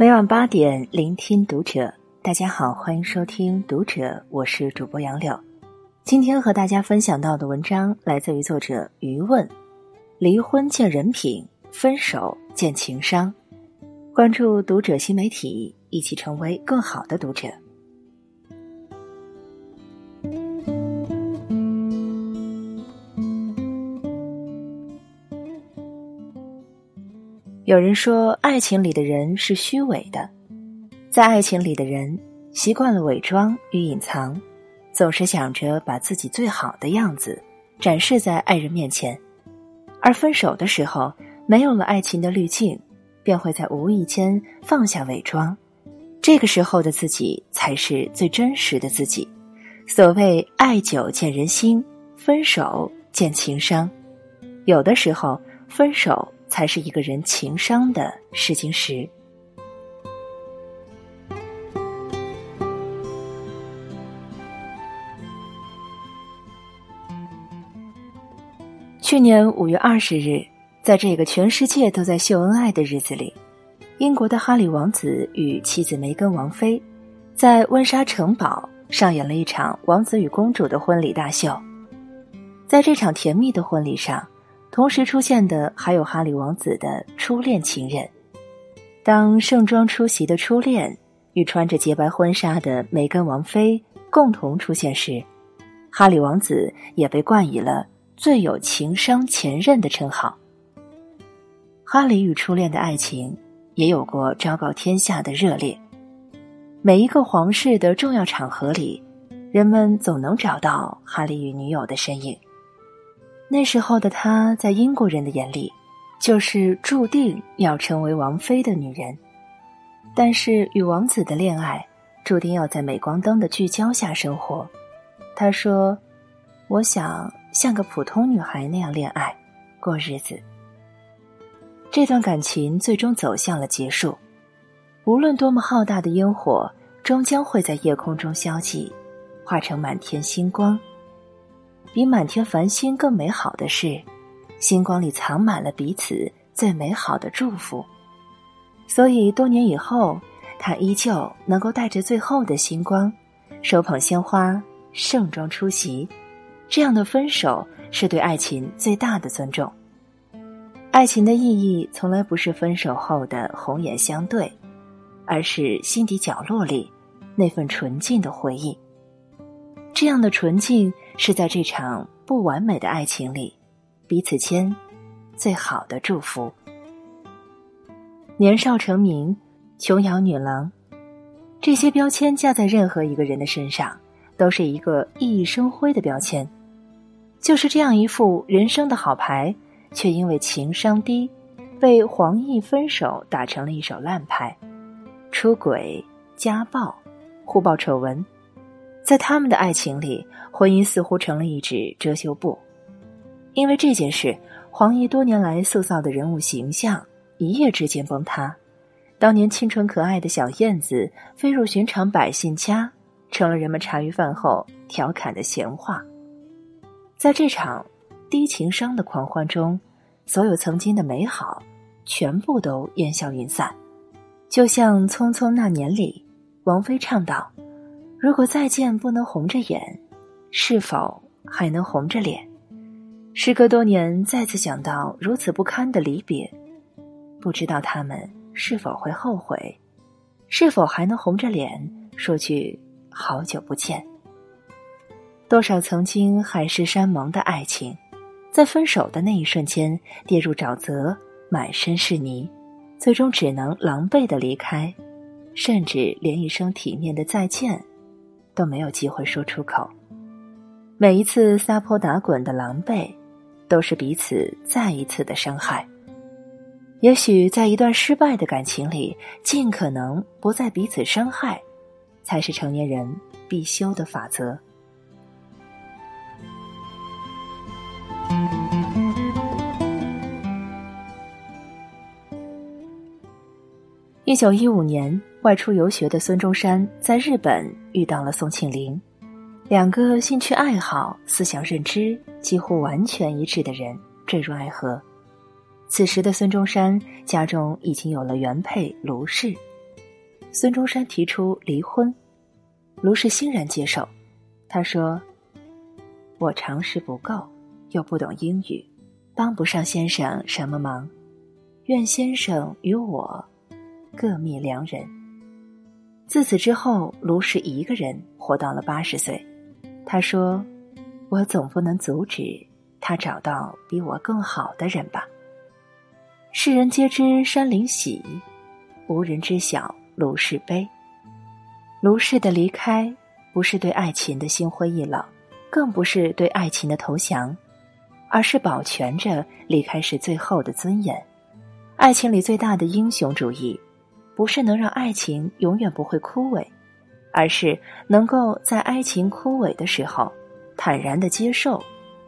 每晚八点，聆听读者。大家好，欢迎收听《读者》，我是主播杨柳。今天和大家分享到的文章来自于作者余问。离婚见人品，分手见情商。关注《读者》新媒体，一起成为更好的读者。有人说，爱情里的人是虚伪的，在爱情里的人习惯了伪装与隐藏，总是想着把自己最好的样子展示在爱人面前，而分手的时候，没有了爱情的滤镜，便会在无意间放下伪装，这个时候的自己才是最真实的自己。所谓爱久见人心，分手见情商，有的时候分手。才是一个人情商的试金石。去年五月二十日，在这个全世界都在秀恩爱的日子里，英国的哈里王子与妻子梅根王妃在温莎城堡上演了一场王子与公主的婚礼大秀。在这场甜蜜的婚礼上。同时出现的还有哈里王子的初恋情人。当盛装出席的初恋与穿着洁白婚纱的梅根王妃共同出现时，哈里王子也被冠以了最有情商前任的称号。哈里与初恋的爱情也有过昭告天下的热烈。每一个皇室的重要场合里，人们总能找到哈里与女友的身影。那时候的她，在英国人的眼里，就是注定要成为王妃的女人。但是与王子的恋爱，注定要在镁光灯的聚焦下生活。她说：“我想像个普通女孩那样恋爱，过日子。”这段感情最终走向了结束。无论多么浩大的烟火，终将会在夜空中消寂，化成满天星光。比满天繁星更美好的是，星光里藏满了彼此最美好的祝福。所以多年以后，他依旧能够带着最后的星光，手捧鲜花，盛装出席。这样的分手是对爱情最大的尊重。爱情的意义从来不是分手后的红颜相对，而是心底角落里那份纯净的回忆。这样的纯净。是在这场不完美的爱情里，彼此间最好的祝福。年少成名、琼瑶女郎，这些标签加在任何一个人的身上，都是一个熠熠生辉的标签。就是这样一副人生的好牌，却因为情商低，被黄奕分手打成了一手烂牌。出轨、家暴、互爆丑闻。在他们的爱情里，婚姻似乎成了一纸遮羞布。因为这件事，黄奕多年来塑造的人物形象一夜之间崩塌。当年清纯可爱的小燕子飞入寻常百姓家，成了人们茶余饭后调侃的闲话。在这场低情商的狂欢中，所有曾经的美好全部都烟消云散。就像《匆匆那年》里，王菲唱道。如果再见不能红着眼，是否还能红着脸？时隔多年，再次想到如此不堪的离别，不知道他们是否会后悔，是否还能红着脸说句好久不见？多少曾经海誓山盟的爱情，在分手的那一瞬间跌入沼泽，满身是泥，最终只能狼狈的离开，甚至连一声体面的再见。都没有机会说出口。每一次撒泼打滚的狼狈，都是彼此再一次的伤害。也许在一段失败的感情里，尽可能不再彼此伤害，才是成年人必修的法则。一九一五年。外出游学的孙中山在日本遇到了宋庆龄，两个兴趣爱好、思想认知几乎完全一致的人坠入爱河。此时的孙中山家中已经有了原配卢氏，孙中山提出离婚，卢氏欣然接受。他说：“我常识不够，又不懂英语，帮不上先生什么忙。愿先生与我各觅良人。”自此之后，卢氏一个人活到了八十岁。他说：“我总不能阻止他找到比我更好的人吧。”世人皆知山林喜，无人知晓卢氏悲。卢氏的离开，不是对爱情的心灰意冷，更不是对爱情的投降，而是保全着离开时最后的尊严。爱情里最大的英雄主义。不是能让爱情永远不会枯萎，而是能够在爱情枯萎的时候，坦然的接受，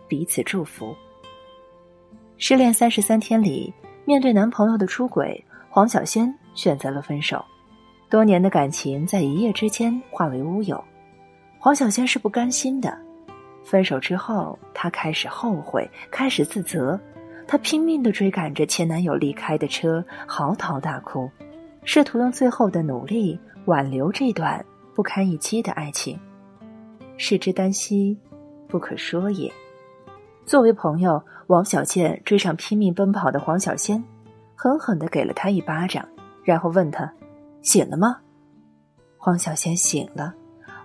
彼此祝福。失恋三十三天里，面对男朋友的出轨，黄小仙选择了分手。多年的感情在一夜之间化为乌有，黄小仙是不甘心的。分手之后，她开始后悔，开始自责，她拼命的追赶着前男友离开的车，嚎啕大哭。试图用最后的努力挽留这段不堪一击的爱情，视之单惜，不可说也。作为朋友，王小贱追上拼命奔跑的黄小仙，狠狠的给了他一巴掌，然后问他：“醒了吗？”黄小仙醒了。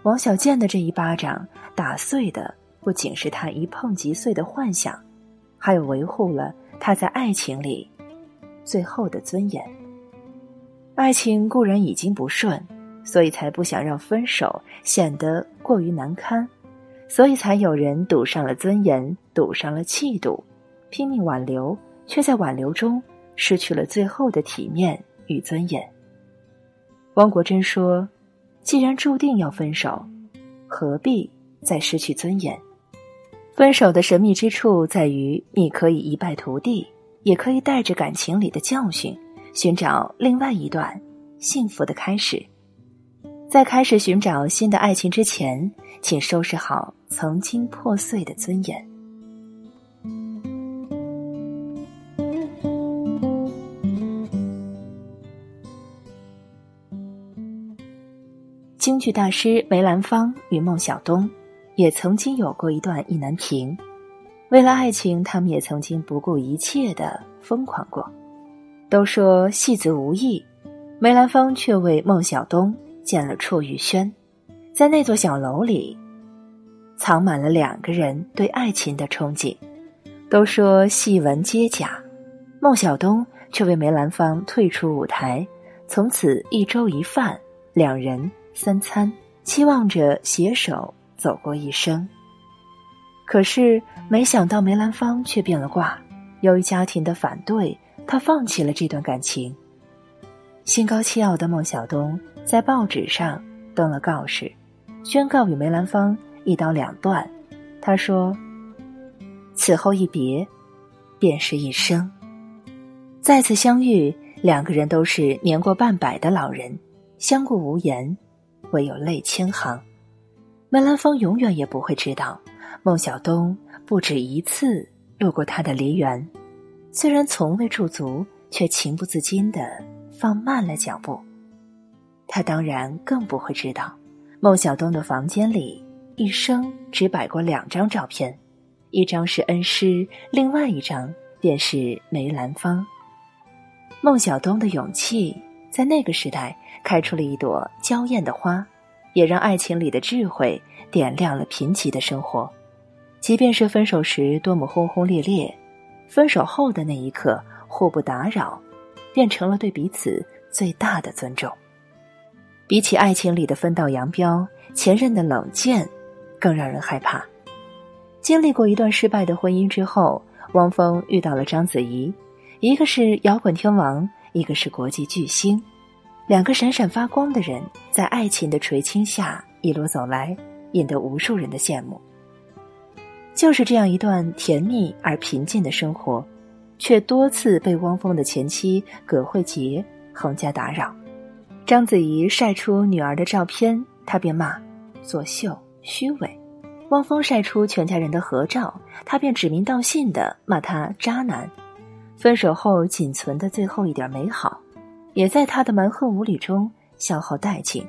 王小贱的这一巴掌打碎的不仅是他一碰即碎的幻想，还有维护了他在爱情里最后的尊严。爱情固然已经不顺，所以才不想让分手显得过于难堪，所以才有人赌上了尊严，赌上了气度，拼命挽留，却在挽留中失去了最后的体面与尊严。汪国真说：“既然注定要分手，何必再失去尊严？分手的神秘之处在于，你可以一败涂地，也可以带着感情里的教训。”寻找另外一段幸福的开始，在开始寻找新的爱情之前，请收拾好曾经破碎的尊严。京剧大师梅兰芳与孟小冬也曾经有过一段意难平，为了爱情，他们也曾经不顾一切的疯狂过。都说戏子无义，梅兰芳却为孟小冬建了绰玉轩，在那座小楼里，藏满了两个人对爱情的憧憬。都说戏文皆假，孟小冬却为梅兰芳退出舞台，从此一粥一饭，两人三餐，期望着携手走过一生。可是没想到梅兰芳却变了卦，由于家庭的反对。他放弃了这段感情。心高气傲的孟小冬在报纸上登了告示，宣告与梅兰芳一刀两断。他说：“此后一别，便是一生。再次相遇，两个人都是年过半百的老人，相顾无言，唯有泪千行。梅兰芳永远也不会知道，孟小冬不止一次路过他的梨园。”虽然从未驻足，却情不自禁的放慢了脚步。他当然更不会知道，孟小冬的房间里一生只摆过两张照片，一张是恩师，另外一张便是梅兰芳。孟小冬的勇气在那个时代开出了一朵娇艳的花，也让爱情里的智慧点亮了贫瘠的生活。即便是分手时多么轰轰烈烈。分手后的那一刻，互不打扰，变成了对彼此最大的尊重。比起爱情里的分道扬镳，前任的冷箭，更让人害怕。经历过一段失败的婚姻之后，汪峰遇到了章子怡，一个是摇滚天王，一个是国际巨星，两个闪闪发光的人，在爱情的垂青下一路走来，引得无数人的羡慕。就是这样一段甜蜜而平静的生活，却多次被汪峰的前妻葛慧杰横加打扰。章子怡晒出女儿的照片，他便骂作秀虚伪；汪峰晒出全家人的合照，他便指名道姓的骂他渣男。分手后仅存的最后一点美好，也在他的蛮横无理中消耗殆尽。《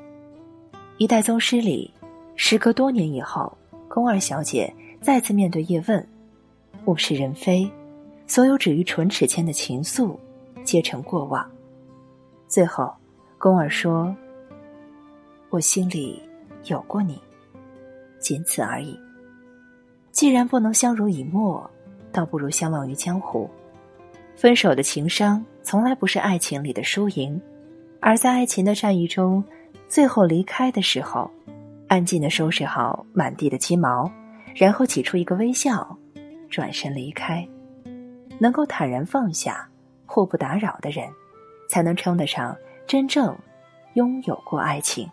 一代宗师》里，时隔多年以后，宫二小姐再次面对叶问，物是人非，所有止于唇齿间的情愫，皆成过往。最后，宫二说：“我心里有过你，仅此而已。既然不能相濡以沫，倒不如相忘于江湖。分手的情伤，从来不是爱情里的输赢，而在爱情的战役中，最后离开的时候，安静的收拾好满地的鸡毛，然后挤出一个微笑，转身离开。能够坦然放下，互不打扰的人。”才能称得上真正拥有过爱情。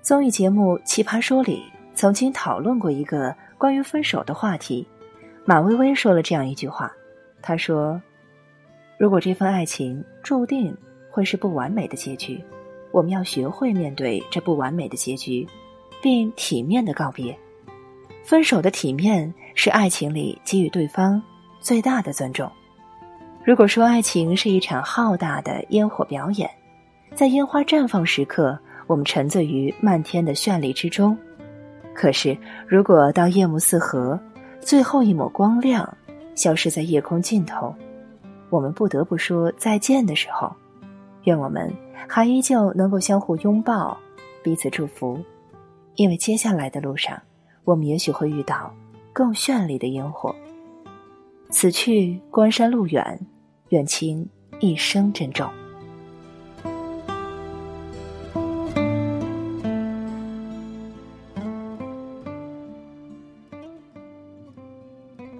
综艺节目《奇葩说》里曾经讨论过一个关于分手的话题，马薇薇说了这样一句话：“她说，如果这份爱情注定会是不完美的结局，我们要学会面对这不完美的结局。”并体面的告别，分手的体面是爱情里给予对方最大的尊重。如果说爱情是一场浩大的烟火表演，在烟花绽放时刻，我们沉醉于漫天的绚丽之中；可是，如果到夜幕四合，最后一抹光亮消失在夜空尽头，我们不得不说再见的时候，愿我们还依旧能够相互拥抱，彼此祝福。因为接下来的路上，我们也许会遇到更绚丽的烟火。此去关山路远，愿卿一生珍重。